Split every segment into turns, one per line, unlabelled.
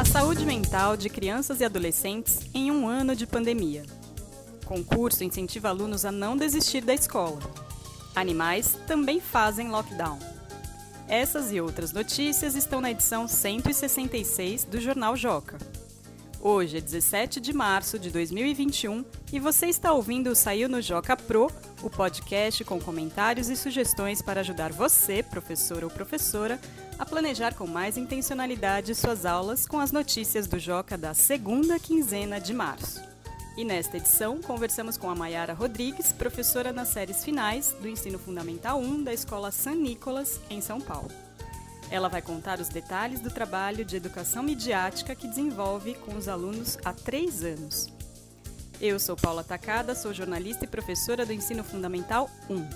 A saúde mental de crianças e adolescentes em um ano de pandemia. Concurso incentiva alunos a não desistir da escola. Animais também fazem lockdown. Essas e outras notícias estão na edição 166 do Jornal Joca. Hoje é 17 de março de 2021 e você está ouvindo o Saiu no Joca Pro, o podcast com comentários e sugestões para ajudar você, professor ou professora, a planejar com mais intencionalidade suas aulas com as notícias do Joca da segunda quinzena de março. E nesta edição, conversamos com a Mayara Rodrigues, professora nas séries finais do Ensino Fundamental 1 da Escola San Nicolas, em São Paulo. Ela vai contar os detalhes do trabalho de educação midiática que desenvolve com os alunos há três anos. Eu sou Paula Tacada, sou jornalista e professora do Ensino Fundamental 1.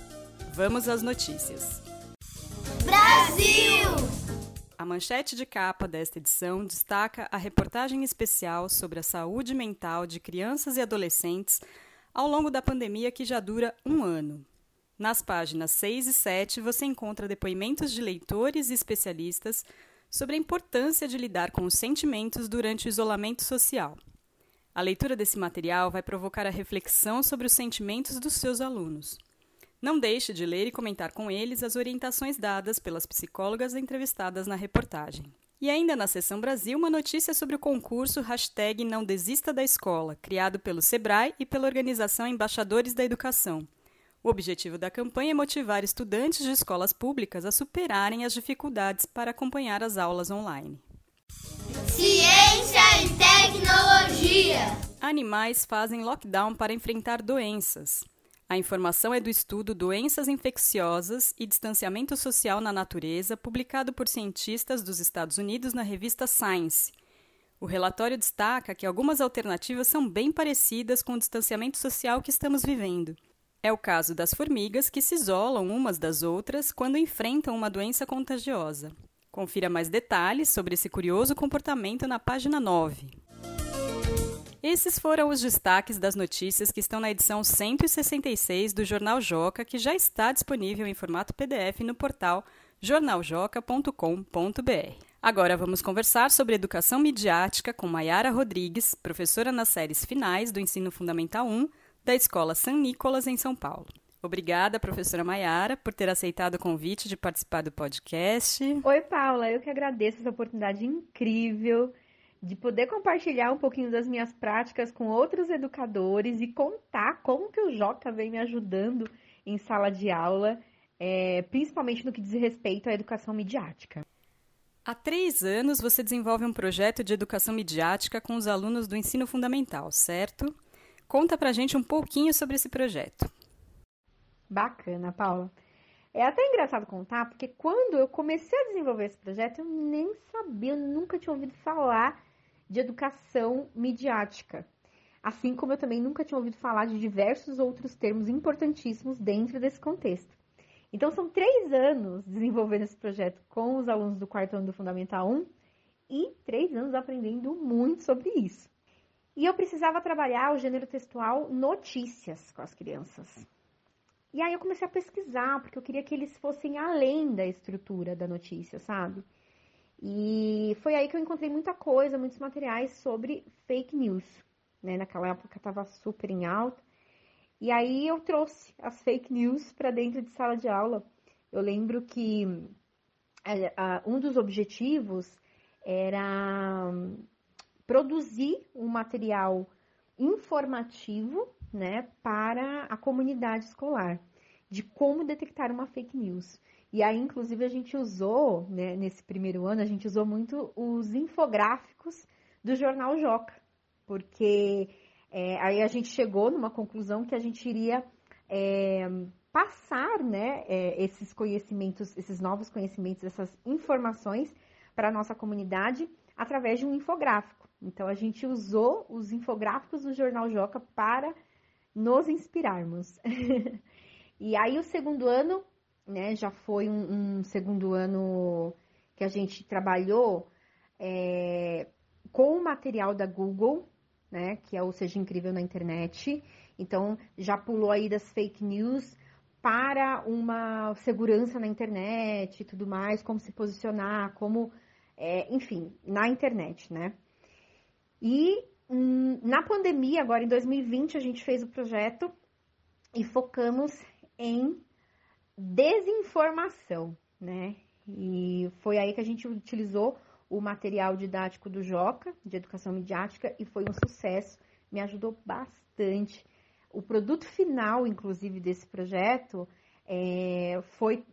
Vamos às notícias.
Brasil!
A manchete de capa desta edição destaca a reportagem especial sobre a saúde mental de crianças e adolescentes ao longo da pandemia que já dura um ano. Nas páginas 6 e 7 você encontra depoimentos de leitores e especialistas sobre a importância de lidar com os sentimentos durante o isolamento social. A leitura desse material vai provocar a reflexão sobre os sentimentos dos seus alunos. Não deixe de ler e comentar com eles as orientações dadas pelas psicólogas entrevistadas na reportagem. E ainda na seção Brasil, uma notícia sobre o concurso Hashtag Não Desista da Escola, criado pelo SEBRAE e pela organização Embaixadores da Educação. O objetivo da campanha é motivar estudantes de escolas públicas a superarem as dificuldades para acompanhar as aulas online.
Ciência e tecnologia.
Animais fazem lockdown para enfrentar doenças. A informação é do estudo Doenças Infecciosas e Distanciamento Social na Natureza, publicado por cientistas dos Estados Unidos na revista Science. O relatório destaca que algumas alternativas são bem parecidas com o distanciamento social que estamos vivendo. É o caso das formigas que se isolam umas das outras quando enfrentam uma doença contagiosa. Confira mais detalhes sobre esse curioso comportamento na página 9. Esses foram os destaques das notícias que estão na edição 166 do Jornal Joca, que já está disponível em formato PDF no portal jornaljoca.com.br. Agora vamos conversar sobre educação midiática com Mayara Rodrigues, professora nas séries finais do Ensino Fundamental 1 da Escola San Nicolas, em São Paulo. Obrigada, professora Maiara, por ter aceitado o convite de participar do podcast.
Oi, Paula, eu que agradeço essa oportunidade incrível de poder compartilhar um pouquinho das minhas práticas com outros educadores e contar como que o Joca vem me ajudando em sala de aula, é, principalmente no que diz respeito à educação midiática.
Há três anos você desenvolve um projeto de educação midiática com os alunos do ensino fundamental, certo? Conta pra gente um pouquinho sobre esse projeto.
Bacana, Paula. É até engraçado contar, porque quando eu comecei a desenvolver esse projeto, eu nem sabia, eu nunca tinha ouvido falar de educação midiática. Assim como eu também nunca tinha ouvido falar de diversos outros termos importantíssimos dentro desse contexto. Então, são três anos desenvolvendo esse projeto com os alunos do quarto ano do Fundamental 1 e três anos aprendendo muito sobre isso. E eu precisava trabalhar o gênero textual notícias com as crianças. E aí eu comecei a pesquisar, porque eu queria que eles fossem além da estrutura da notícia, sabe? E foi aí que eu encontrei muita coisa, muitos materiais sobre fake news. Né? Naquela época estava super em alta. E aí eu trouxe as fake news para dentro de sala de aula. Eu lembro que é, um dos objetivos era produzir um material informativo né, para a comunidade escolar de como detectar uma fake news. E aí, inclusive, a gente usou, né, nesse primeiro ano, a gente usou muito os infográficos do jornal Joca, porque é, aí a gente chegou numa conclusão que a gente iria é, passar né, é, esses conhecimentos, esses novos conhecimentos, essas informações para a nossa comunidade através de um infográfico. Então a gente usou os infográficos do Jornal Joca para nos inspirarmos. e aí o segundo ano, né, já foi um, um segundo ano que a gente trabalhou é, com o material da Google, né, que é o Seja Incrível na Internet. Então já pulou aí das fake news para uma segurança na internet e tudo mais, como se posicionar, como é, enfim, na internet, né? E hum, na pandemia, agora em 2020, a gente fez o projeto e focamos em desinformação, né? E foi aí que a gente utilizou o material didático do Joca, de educação midiática, e foi um sucesso, me ajudou bastante. O produto final, inclusive, desse projeto é, foi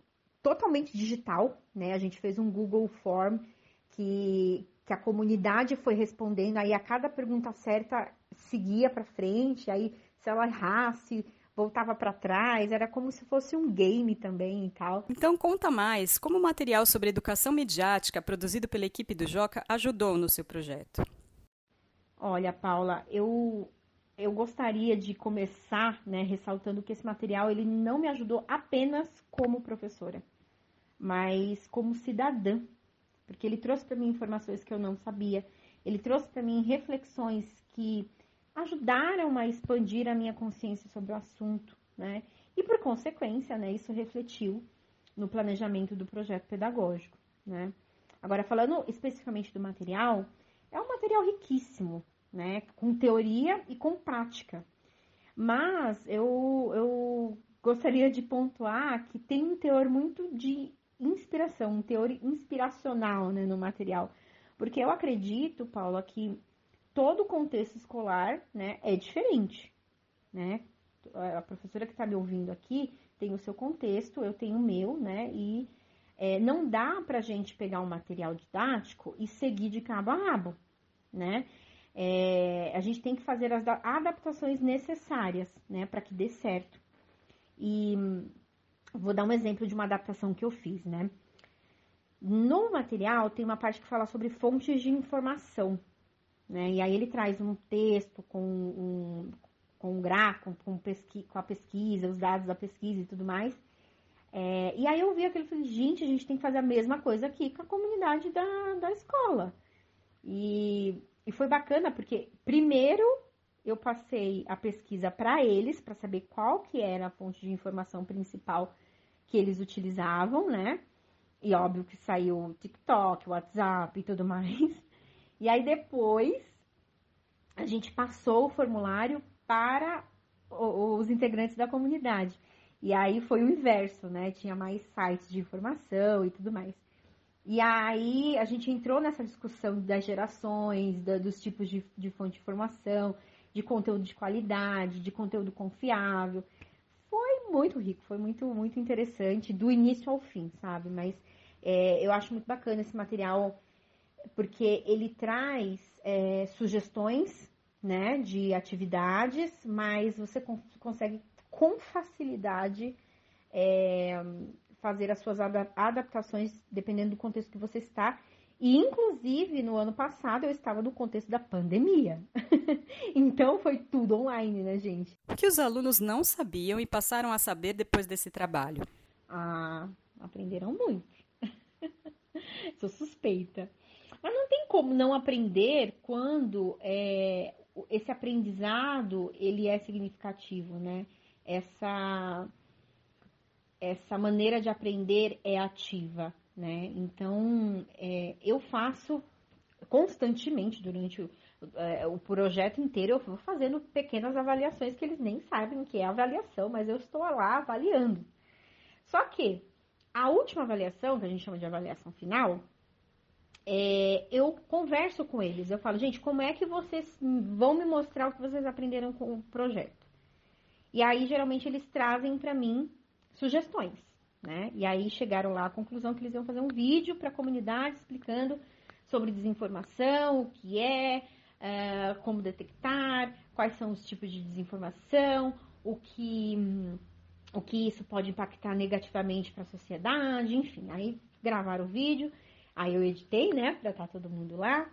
totalmente digital, né? A gente fez um Google Form que, que a comunidade foi respondendo, aí a cada pergunta certa seguia para frente, aí se ela errasse, voltava para trás, era como se fosse um game também e tal.
Então conta mais, como o material sobre educação midiática produzido pela equipe do Joca ajudou no seu projeto?
Olha, Paula, eu eu gostaria de começar, né, ressaltando que esse material ele não me ajudou apenas como professora, mas como cidadã, porque ele trouxe para mim informações que eu não sabia, ele trouxe para mim reflexões que ajudaram a expandir a minha consciência sobre o assunto, né? E por consequência, né, isso refletiu no planejamento do projeto pedagógico, né? Agora falando especificamente do material, é um material riquíssimo, né, com teoria e com prática. Mas eu, eu gostaria de pontuar que tem um teor muito de inspiração, um teor inspiracional né, no material. Porque eu acredito, Paula, que todo o contexto escolar né, é diferente. Né? A professora que está me ouvindo aqui tem o seu contexto, eu tenho o meu, né? E é, não dá para a gente pegar um material didático e seguir de cabo a rabo, né? É, a gente tem que fazer as adaptações necessárias, né, para que dê certo. E vou dar um exemplo de uma adaptação que eu fiz, né? No material tem uma parte que fala sobre fontes de informação, né? E aí ele traz um texto com um, com um gráfico, com, pesqui, com a pesquisa, os dados da pesquisa e tudo mais. É, e aí eu vi aquilo e falei, gente, a gente tem que fazer a mesma coisa aqui com a comunidade da, da escola. E, e foi bacana porque, primeiro, eu passei a pesquisa para eles, para saber qual que era a fonte de informação principal que eles utilizavam, né? E óbvio que saiu o TikTok, WhatsApp e tudo mais. E aí depois a gente passou o formulário para os integrantes da comunidade. E aí foi o inverso, né? Tinha mais sites de informação e tudo mais. E aí a gente entrou nessa discussão das gerações, da, dos tipos de, de fonte de informação, de conteúdo de qualidade, de conteúdo confiável. Foi muito rico, foi muito, muito interessante, do início ao fim, sabe? Mas é, eu acho muito bacana esse material porque ele traz é, sugestões né, de atividades, mas você consegue com facilidade é, fazer as suas adaptações dependendo do contexto que você está. E, inclusive, no ano passado eu estava no contexto da pandemia. então foi tudo online, né, gente?
O que os alunos não sabiam e passaram a saber depois desse trabalho?
Ah, aprenderam muito. Sou suspeita. Mas não tem como não aprender quando é, esse aprendizado ele é significativo, né? Essa, essa maneira de aprender é ativa, né? Então, é, eu faço constantemente durante o, é, o projeto inteiro, eu vou fazendo pequenas avaliações que eles nem sabem que é avaliação, mas eu estou lá avaliando. Só que a última avaliação, que a gente chama de avaliação final, é, eu converso com eles. Eu falo, gente, como é que vocês vão me mostrar o que vocês aprenderam com o projeto? E aí, geralmente, eles trazem para mim sugestões, né? E aí chegaram lá à conclusão que eles iam fazer um vídeo para a comunidade explicando sobre desinformação, o que é, é, como detectar, quais são os tipos de desinformação, o que, o que isso pode impactar negativamente para a sociedade, enfim. Aí gravaram o vídeo Aí eu editei, né, pra estar tá todo mundo lá.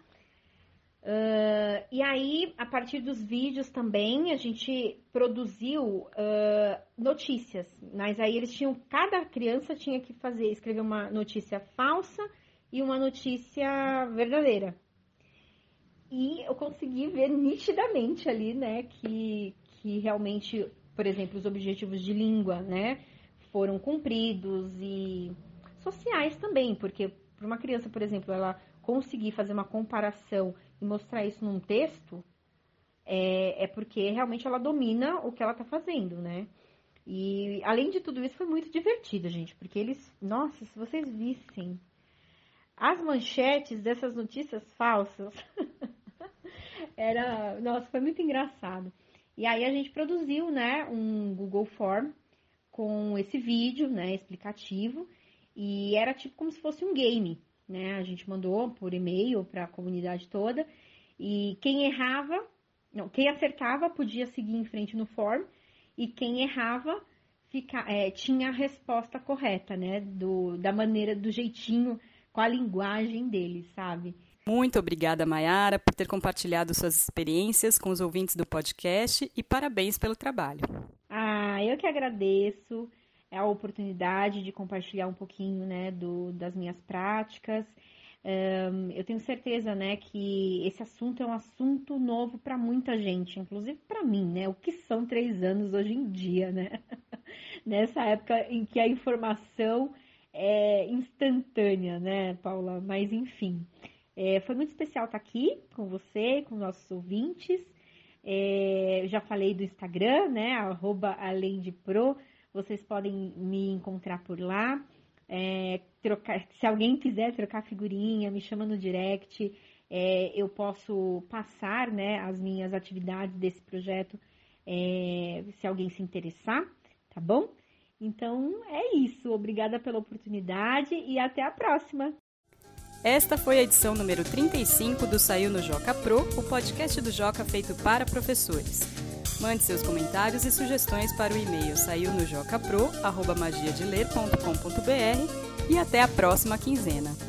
Uh, e aí, a partir dos vídeos também, a gente produziu uh, notícias. Mas aí eles tinham, cada criança tinha que fazer, escrever uma notícia falsa e uma notícia verdadeira. E eu consegui ver nitidamente ali, né, que, que realmente, por exemplo, os objetivos de língua, né, foram cumpridos e sociais também, porque para uma criança, por exemplo, ela conseguir fazer uma comparação e mostrar isso num texto, é, é porque realmente ela domina o que ela está fazendo, né? E além de tudo isso, foi muito divertido, gente, porque eles, nossa, se vocês vissem as manchetes dessas notícias falsas, era, nossa, foi muito engraçado. E aí a gente produziu, né, um Google Form com esse vídeo, né, explicativo, e era tipo como se fosse um game, né? A gente mandou por e-mail para a comunidade toda, e quem errava, não, quem acertava podia seguir em frente no form, e quem errava fica, é, tinha a resposta correta, né? Do, da maneira, do jeitinho, com a linguagem deles, sabe?
Muito obrigada, Mayara, por ter compartilhado suas experiências com os ouvintes do podcast e parabéns pelo trabalho.
Ah, eu que agradeço a oportunidade de compartilhar um pouquinho, né, do, das minhas práticas um, eu tenho certeza, né, que esse assunto é um assunto novo para muita gente, inclusive para mim, né? O que são três anos hoje em dia, né? Nessa época em que a informação é instantânea, né, Paula? Mas enfim, é, foi muito especial estar aqui com você, com nossos ouvintes. É, já falei do Instagram, né? Arroba além de pro. Vocês podem me encontrar por lá. É, trocar, se alguém quiser trocar figurinha, me chama no direct. É, eu posso passar né, as minhas atividades desse projeto é, se alguém se interessar, tá bom? Então é isso. Obrigada pela oportunidade e até a próxima.
Esta foi a edição número 35 do Saiu no Joca Pro, o podcast do Joca feito para professores. Mande seus comentários e sugestões para o e-mail saiu no jocapro@magiadeler.com.br e até a próxima quinzena.